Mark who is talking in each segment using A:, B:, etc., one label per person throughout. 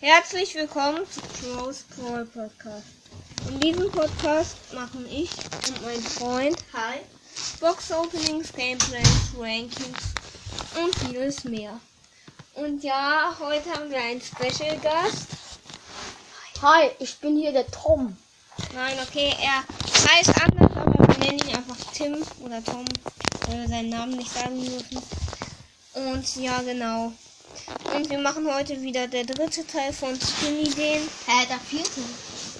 A: Herzlich willkommen zu Crow's Brawl Podcast. In diesem Podcast machen ich und mein Freund
B: Hi.
A: Box Openings, Gameplays, Rankings und vieles mehr. Und ja, heute haben wir einen Special Gast.
B: Hi, ich bin hier der Tom.
A: Nein, okay, er heißt anders, aber wir nennen ihn einfach Tim oder Tom, weil wir seinen Namen nicht sagen dürfen. Und ja, genau. Und wir machen heute wieder der dritte Teil von Skinny Den.
B: Hä, der vierte.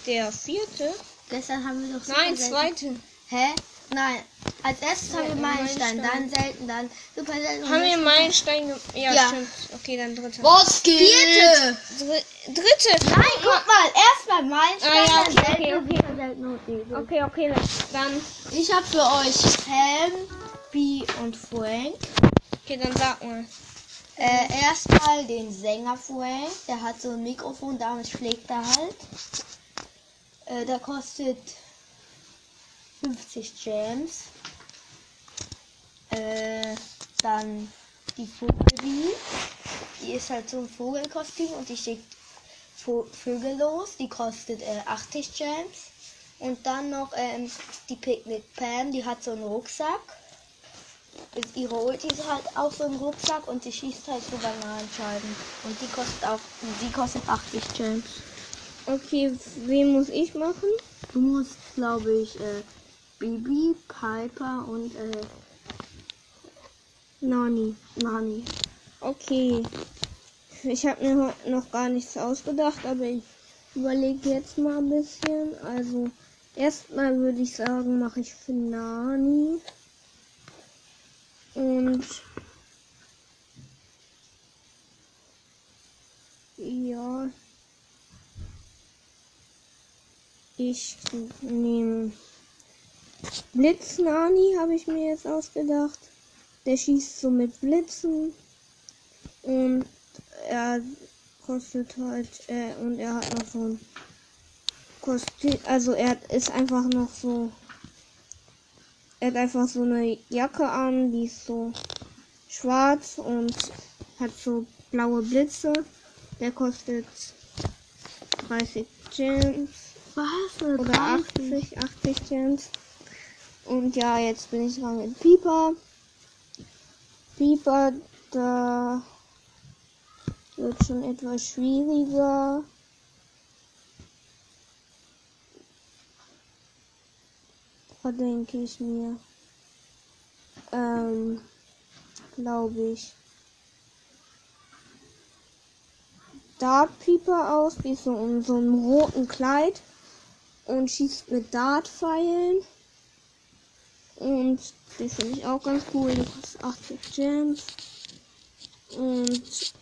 A: Der vierte?
B: Gestern haben wir doch
A: Nein, zweite.
B: Hä? Nein. Als erstes
A: Ja,
B: haben wir Meilenstein,
A: Meilenstein.
B: dann selten, dann super selten.
A: Haben wir Meilenstein ge ja,
B: Ja.
A: stimmt. Okay, dann dritter.
B: Was geht? Vierte.
A: Dr dritte.
B: Nein, guck mal. Erstmal Meilenstein,
A: Ah, ja,
B: dann
A: okay,
B: selten
A: okay,
B: selten. und diese.
A: Okay, okay, dann.
B: Ich habe für euch Pam, B und Frank.
A: Okay, dann sag mal.
B: Äh, erstmal den Sänger Frank. Der hat so ein Mikrofon, damit schlägt er halt. Äh, der kostet 50 Gems. Äh, dann die Vogelbee. Die ist halt so ein Vogelkostüm und die schickt Vo Vögel los. Die kostet äh, 80 Gems. Und dann noch ähm, die Picnic Pam, die hat so einen Rucksack. Ist ihre Ulti ist halt auch so ein Rucksack und sie schießt halt so Bananenscheiben. Und die kostet auch, die kostet 80 Gems.
A: Okay, wen muss ich machen?
B: Du musst, glaube ich, äh, Bibi, Piper und äh,
A: Nani.
B: Nani.
A: Okay. Ich habe mir heute noch gar nichts ausgedacht, aber ich überlege jetzt mal ein bisschen. Also, erstmal würde ich sagen, mache ich für Nani. Und. Ja. Ich nehme Blitznani, habe ich mir jetzt ausgedacht. Der schießt so mit Blitzen. Und er kostet halt, äh, und er hat noch so ein Kostüm, also er ist einfach noch so, er hat einfach so eine Jacke an, die ist so schwarz und hat so blaue Blitze. Der kostet 30 Gems
B: Was?
A: oder 80, 80 Gems. Und ja, jetzt bin ich dran mit Pieper. Pieper, da wird schon etwas schwieriger. Verdenke ich mir. Ähm, glaube ich. Dart Pieper aus, die ist so in so einem roten Kleid und schießt mit Dartpfeilen. Und die finde ich auch ganz cool. Die kostet 80 Gems. Und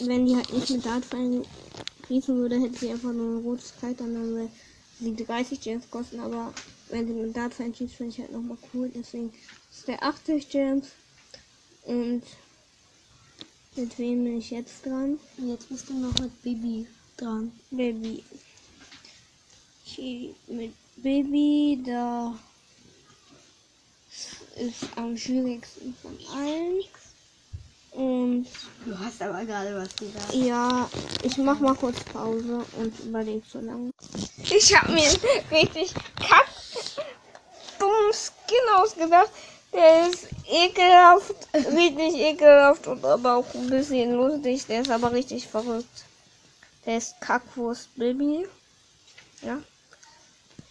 A: wenn die halt nicht mit Dartpfeilen schießen würde, hätte sie einfach nur ein rotes Kleid an, dann sie 30 Gems kosten. Aber wenn sie mit Dartpfeilen schießt, finde ich halt nochmal cool. Deswegen ist der 80 Gems. Und mit wem bin ich jetzt dran?
B: Jetzt bist du noch mit Bibi dran.
A: Baby. Hier mit Baby, da ist am schwierigsten von allen. Und
B: Du hast aber gerade was gesagt.
A: ja, ich mach mal kurz Pause und überleg so lange. Ich habe mir einen richtig kack dummen Skin ausgedacht. Der ist ekelhaft, richtig ekelhaft und aber auch ein bisschen lustig. Der ist aber richtig verrückt. Der ist Kackwurst Baby. Ja.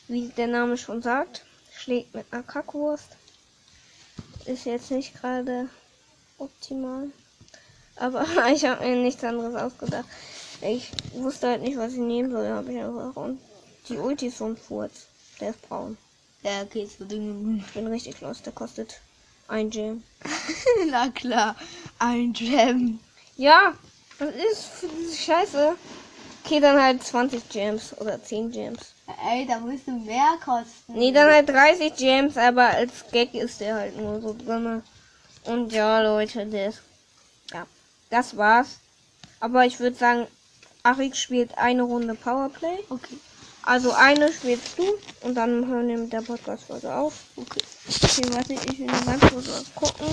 A: Wie der Name schon sagt, schlägt mit einer Kackwurst. Ist jetzt nicht gerade optimal. Aber ich habe mir nichts anderes ausgedacht. Ich wusste halt nicht, was ich nehmen soll. Habe ich einfach. Und die Ulti ist so ein Furz. Der ist braun.
B: Ja, okay, so Ding.
A: Ich bin richtig los. Der kostet ein Gem.
B: Na klar, ein Gem.
A: Ja, was ist für diese Scheiße? Okay, dann halt 20 Gems oder 10 Gems.
B: Ey, da müsste mehr kosten.
A: Nee, dann halt 30 Gems, aber als Gag ist der halt nur so drinne. Und ja, Leute, das. Ja, das war's. Aber ich würde sagen, Arik spielt eine Runde Powerplay.
B: Okay.
A: Also eine spielst du und dann hören wir mit der Podcast-Folge auf.
B: Okay.
A: Okay, warte, ich will ganz kurz was gucken.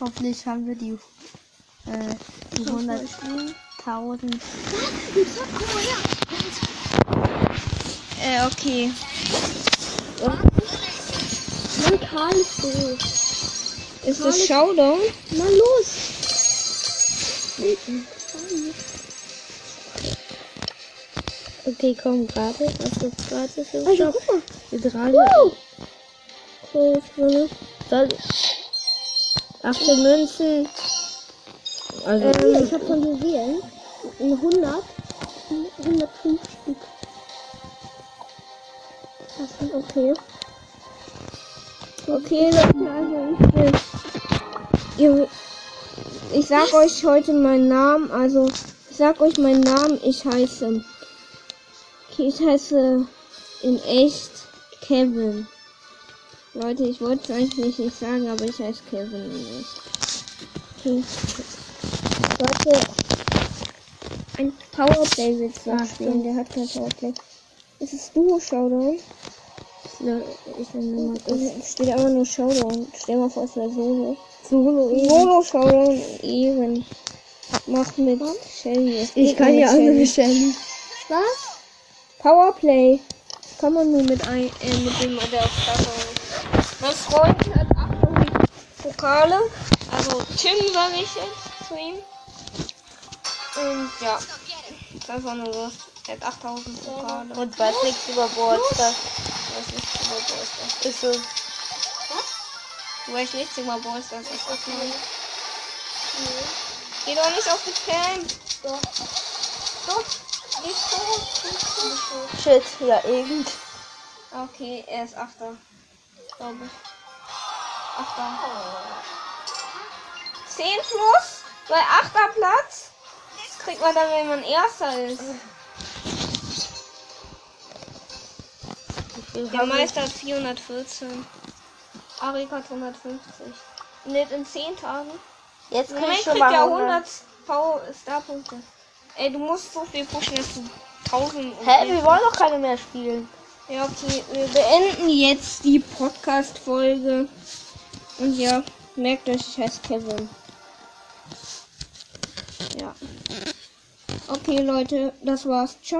B: Hoffentlich haben wir die, äh, die 100. 8000.
C: Äh, okay.
B: Mann, Karl ist doof.
C: Ist das Showdown?
B: Na los.
A: Okay, komm, gerade. Was ist gerade für
B: Also, mal.
A: Wir gerade. Groß, ne? Soll. 18 Münzen. Also,
B: Ähm, ich habe von Juwelen 100. 105 Stück.
A: das ist okay. Okay, Leute, also ich will. Ihr, ich sag euch heute meinen Namen, also ich sag euch meinen Namen, ich heiße. Ich heiße in echt Kevin. Leute, ich wollte es eigentlich nicht sagen, aber ich heiße Kevin in echt. Okay. Leute, ein Powerplay wird
B: Ah,
A: zwar spielen, der hat kein Powerplay. Ist es Duo Showdown?
B: Ich nehme mal das.
A: Es steht einfach nur Showdown. Stell mal vor, es wäre Solo.
B: Solo eben.
A: Solo Showdown Ehren. Mach mit Shelly. Es
B: Ich kann ja
A: mit Shelly.
B: Shelly. Was?
A: Powerplay. Kann man nur mit, ein, äh, mit dem der auf ist. Mein Freund hat 8000 Pokale. Also Tim sage ich jetzt zu ihm. Und ja. Das einfach nur so. Er hat 8000 Pokale.
B: Und weiß nichts über Boardstars.
A: Über Ballstars.
B: Ist so.
A: Du weißt nichts über Ballstars. Das ist das neu. Geh doch nicht auf die Cam. Doch. Doch. Nicht so. Nicht so.
B: Shit, ja, irgend.
A: Okay, er ist Achter. Glaube ich. Achter. 10 plus bei Achter Platz. Das kriegt man dann, wenn man Erster ist. Der Meister hat 414. Arik hat 150. Und jetzt in 10 Tagen.
B: Jetzt krieg ich schon
A: kriegt
B: mal
A: er
B: 100.
A: 100 V Star-Punkte. Ey, du musst so viel pushen, dass du 1000 und
B: Hä, wir wollen doch keine mehr spielen.
A: Ja, okay. Wir beenden jetzt die Podcast-Folge. Und ja, merkt euch, ich heiße Kevin. Ja. Okay, Leute, das war's. Ciao.